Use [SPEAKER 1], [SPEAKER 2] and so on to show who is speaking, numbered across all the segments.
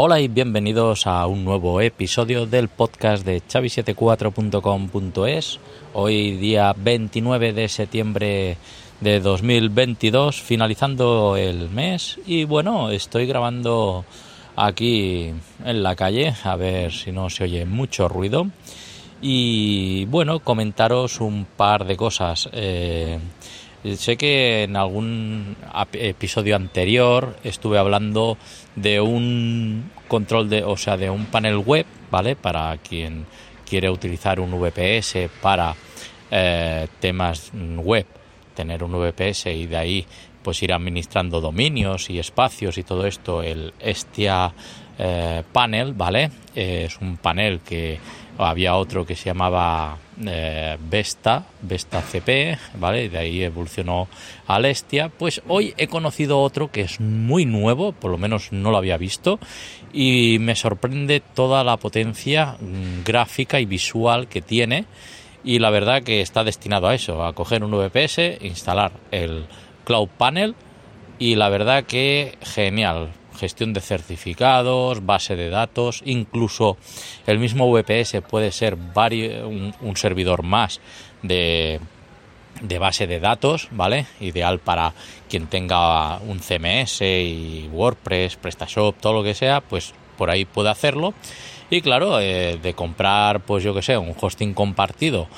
[SPEAKER 1] Hola y bienvenidos a un nuevo episodio del podcast de chavi74.com.es. Hoy día 29 de septiembre de 2022, finalizando el mes y bueno, estoy grabando aquí en la calle, a ver si no se oye mucho ruido. Y bueno, comentaros un par de cosas. Eh, Sé que en algún episodio anterior estuve hablando de un control de, o sea, de un panel web, ¿vale? Para quien quiere utilizar un VPS para eh, temas web, tener un VPS y de ahí pues ir administrando dominios y espacios y todo esto, el Estia eh, Panel, ¿vale? es un panel que había otro que se llamaba eh, Vesta, Vesta CP, ¿vale? De ahí evolucionó a Lestia. Pues hoy he conocido otro que es muy nuevo, por lo menos no lo había visto, y me sorprende toda la potencia mm, gráfica y visual que tiene. Y la verdad que está destinado a eso, a coger un VPS, instalar el Cloud Panel y la verdad que genial gestión de certificados, base de datos, incluso el mismo VPS puede ser un, servidor más de, de base de datos, ¿vale? Ideal para quien tenga un CMS y WordPress, PrestaShop, todo lo que sea, pues por ahí puede hacerlo. Y claro, eh, de comprar, pues yo que sé, un hosting compartido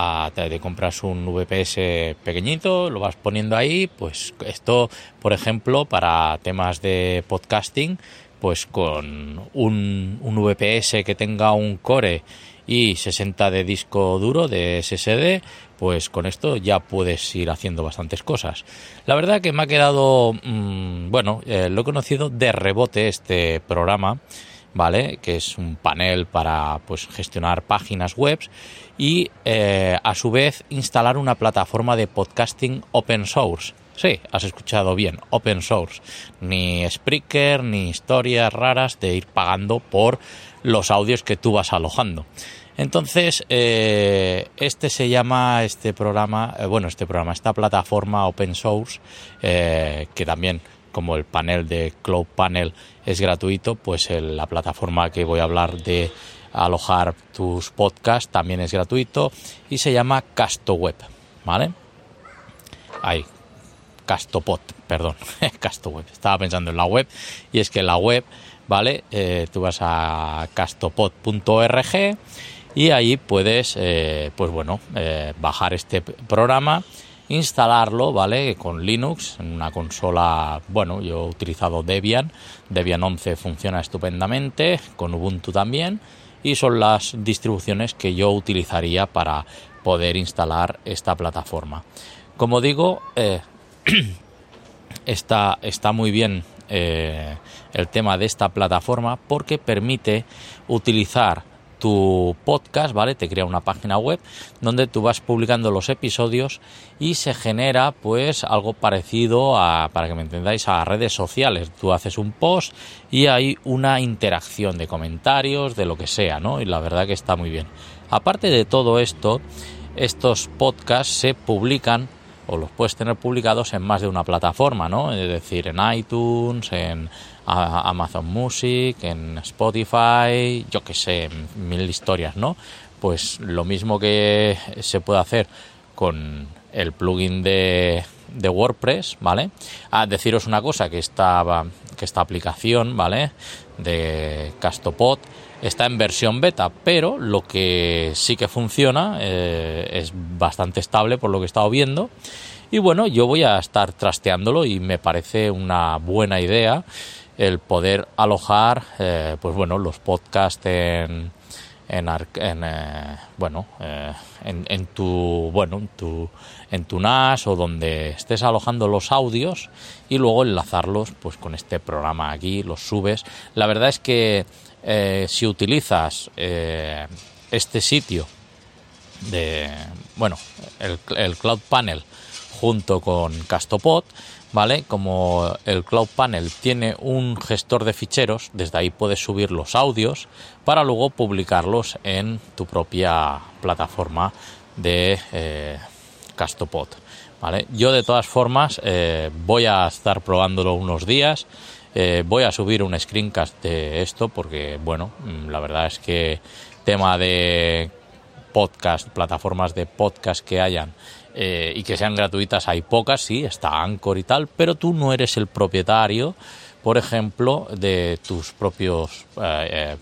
[SPEAKER 1] a, de compras un VPS pequeñito, lo vas poniendo ahí, pues esto, por ejemplo, para temas de podcasting, pues con un, un VPS que tenga un core y 60 de disco duro de SSD, pues con esto ya puedes ir haciendo bastantes cosas. La verdad que me ha quedado, mm, bueno, eh, lo he conocido de rebote este programa ¿vale? Que es un panel para pues, gestionar páginas web y eh, a su vez instalar una plataforma de podcasting open source. Sí, has escuchado bien, open source. Ni Spreaker, ni historias raras de ir pagando por los audios que tú vas alojando. Entonces, eh, este se llama, este programa, eh, bueno, este programa, esta plataforma open source, que también como el panel de Cloud Panel es gratuito, pues la plataforma que voy a hablar de alojar tus podcasts también es gratuito y se llama CastoWeb, ¿vale? Ahí, Castopod, perdón, CastoWeb. Estaba pensando en la web y es que la web, ¿vale? Eh, tú vas a castopod.org y ahí puedes, eh, pues bueno, eh, bajar este programa instalarlo, ¿vale? Con Linux, en una consola, bueno, yo he utilizado Debian, Debian 11 funciona estupendamente, con Ubuntu también, y son las distribuciones que yo utilizaría para poder instalar esta plataforma. Como digo, eh, está, está muy bien eh, el tema de esta plataforma porque permite utilizar tu podcast, ¿vale? Te crea una página web donde tú vas publicando los episodios y se genera pues algo parecido a, para que me entendáis, a redes sociales. Tú haces un post y hay una interacción de comentarios, de lo que sea, ¿no? Y la verdad que está muy bien. Aparte de todo esto, estos podcasts se publican o los puedes tener publicados en más de una plataforma, ¿no? Es decir, en iTunes, en Amazon Music, en Spotify, yo que sé, mil historias, ¿no? Pues lo mismo que se puede hacer con el plugin de, de WordPress, ¿vale? A deciros una cosa, que esta, que esta aplicación, ¿vale? De Castopod está en versión beta, pero lo que sí que funciona eh, es bastante estable por lo que he estado viendo. Y bueno, yo voy a estar trasteándolo y me parece una buena idea el poder alojar, eh, pues bueno, los podcasts en, en, eh, bueno, en, en, tu, bueno, en tu, en tu NAS o donde estés alojando los audios y luego enlazarlos, pues con este programa aquí, los subes. La verdad es que eh, si utilizas eh, este sitio de bueno el, Cloud Panel junto con Castopod vale como el Cloud Panel tiene un gestor de ficheros desde ahí puedes subir los audios para luego publicarlos en tu propia plataforma de eh, Castopod vale yo de todas formas voy a estar probándolo unos días Eh, voy a subir un screencast de esto porque, bueno, mm, la verdad es que tema de podcast, plataformas de podcast que hayan eh, y que sean gratuitas hay pocas, sí, está Anchor y tal, pero tú no eres el propietario, por ejemplo, de tus propios eh,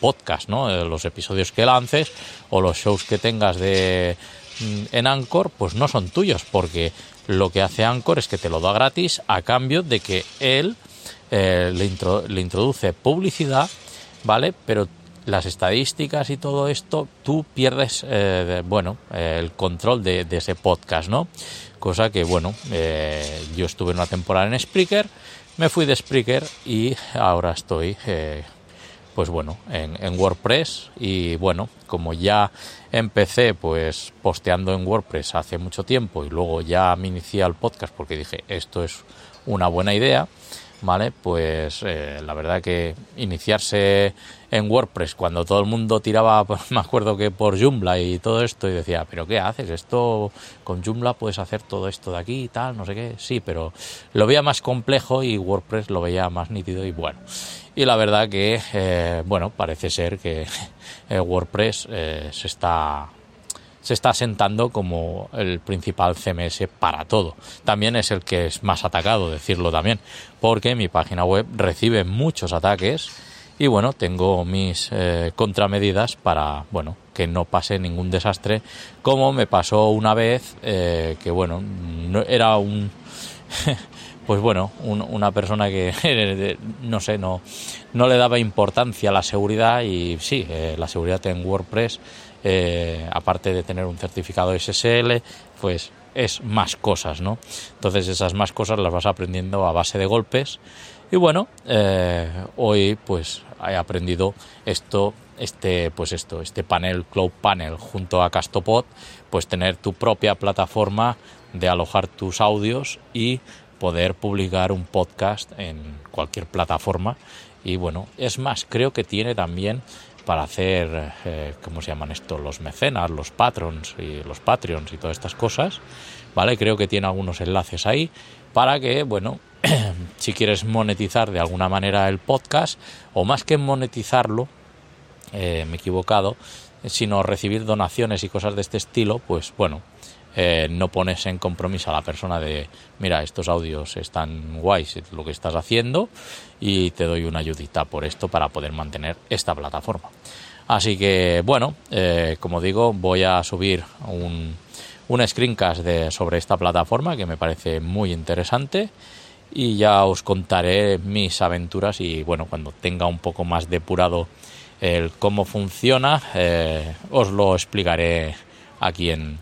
[SPEAKER 1] podcasts, ¿no? Los episodios que lances o los shows que tengas de mm, en Anchor, pues no son tuyos, porque lo que hace Anchor es que te lo da gratis a cambio de que él eh, le, introduce publicidad, ¿vale? Pero las estadísticas y todo esto, tú pierdes, eh, bueno, el control de, ese podcast, ¿no? Cosa que, bueno, eh, yo estuve una temporada en Spreaker, me fui de Spreaker y ahora estoy pues bueno, en, WordPress y bueno, como ya empecé pues posteando en WordPress hace mucho tiempo y luego ya me inicié al podcast porque dije esto es una buena idea, ¿vale? Pues eh, la verdad que iniciarse en WordPress cuando todo el mundo tiraba, me acuerdo que por Joomla y todo esto y decía, pero ¿qué haces? Esto con Joomla puedes hacer todo esto de aquí y tal, no sé qué, sí, pero lo veía más complejo y WordPress lo veía más nítido y bueno. Y la verdad que, eh, bueno, parece ser que eh, WordPress se está se está asentando como el principal CMS para todo. También es el que es más atacado, decirlo también, porque mi página web recibe muchos ataques y bueno, tengo mis eh, contramedidas para, bueno, que no pase ningún desastre, como me pasó una vez, eh, que bueno, no, era un... pues bueno, una persona que no sé, no, no le daba importancia a la seguridad y sí, eh, la seguridad en WordPress eh, aparte de tener un certificado SSL, pues es más cosas, ¿no? Entonces esas más cosas las vas aprendiendo a base de golpes. Y bueno, eh, hoy pues he aprendido esto, este, pues esto, este panel, Cloud Panel junto a Castopod, pues tener tu propia plataforma de alojar tus audios y poder publicar un podcast en cualquier plataforma. Y bueno, es más, creo que tiene también para hacer, eh, ¿cómo se llaman esto? Los mecenas, los patrons y los patreons y todas estas cosas, ¿vale? Creo que tiene algunos enlaces ahí para que, bueno, si quieres monetizar de alguna manera el podcast, o más que monetizarlo, eh, me he equivocado, sino recibir donaciones y cosas de este estilo, pues bueno, eh, no pones en compromiso a la persona de, mira, estos audios están guays lo que estás haciendo y te doy una ayudita por esto para poder mantener esta plataforma. Así que, bueno, eh, como digo, voy a subir un, screencast sobre esta plataforma que me parece muy interesante y ya os contaré mis aventuras y bueno, cuando tenga un poco más depurado el cómo funciona, eh, os lo explicaré aquí en,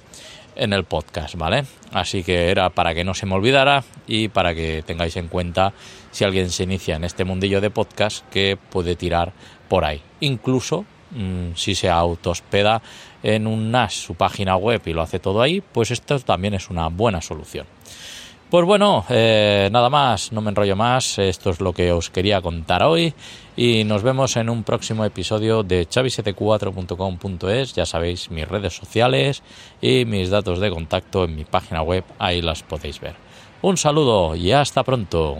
[SPEAKER 1] en el podcast, ¿vale? Así que era para que no se me olvidara y para que tengáis en cuenta si alguien se inicia en este mundillo de podcast que puede tirar por ahí. Incluso mm, si se autospeda en un NAS su página web y lo hace todo ahí, pues esto también es una buena solución. Pues bueno, eh, nada más, no me enrollo más, esto es lo que os quería contar hoy y nos vemos en un próximo episodio de chavi74.com.es, ya sabéis mis redes sociales y mis datos de contacto en mi página web, ahí las podéis ver. Un saludo y hasta pronto.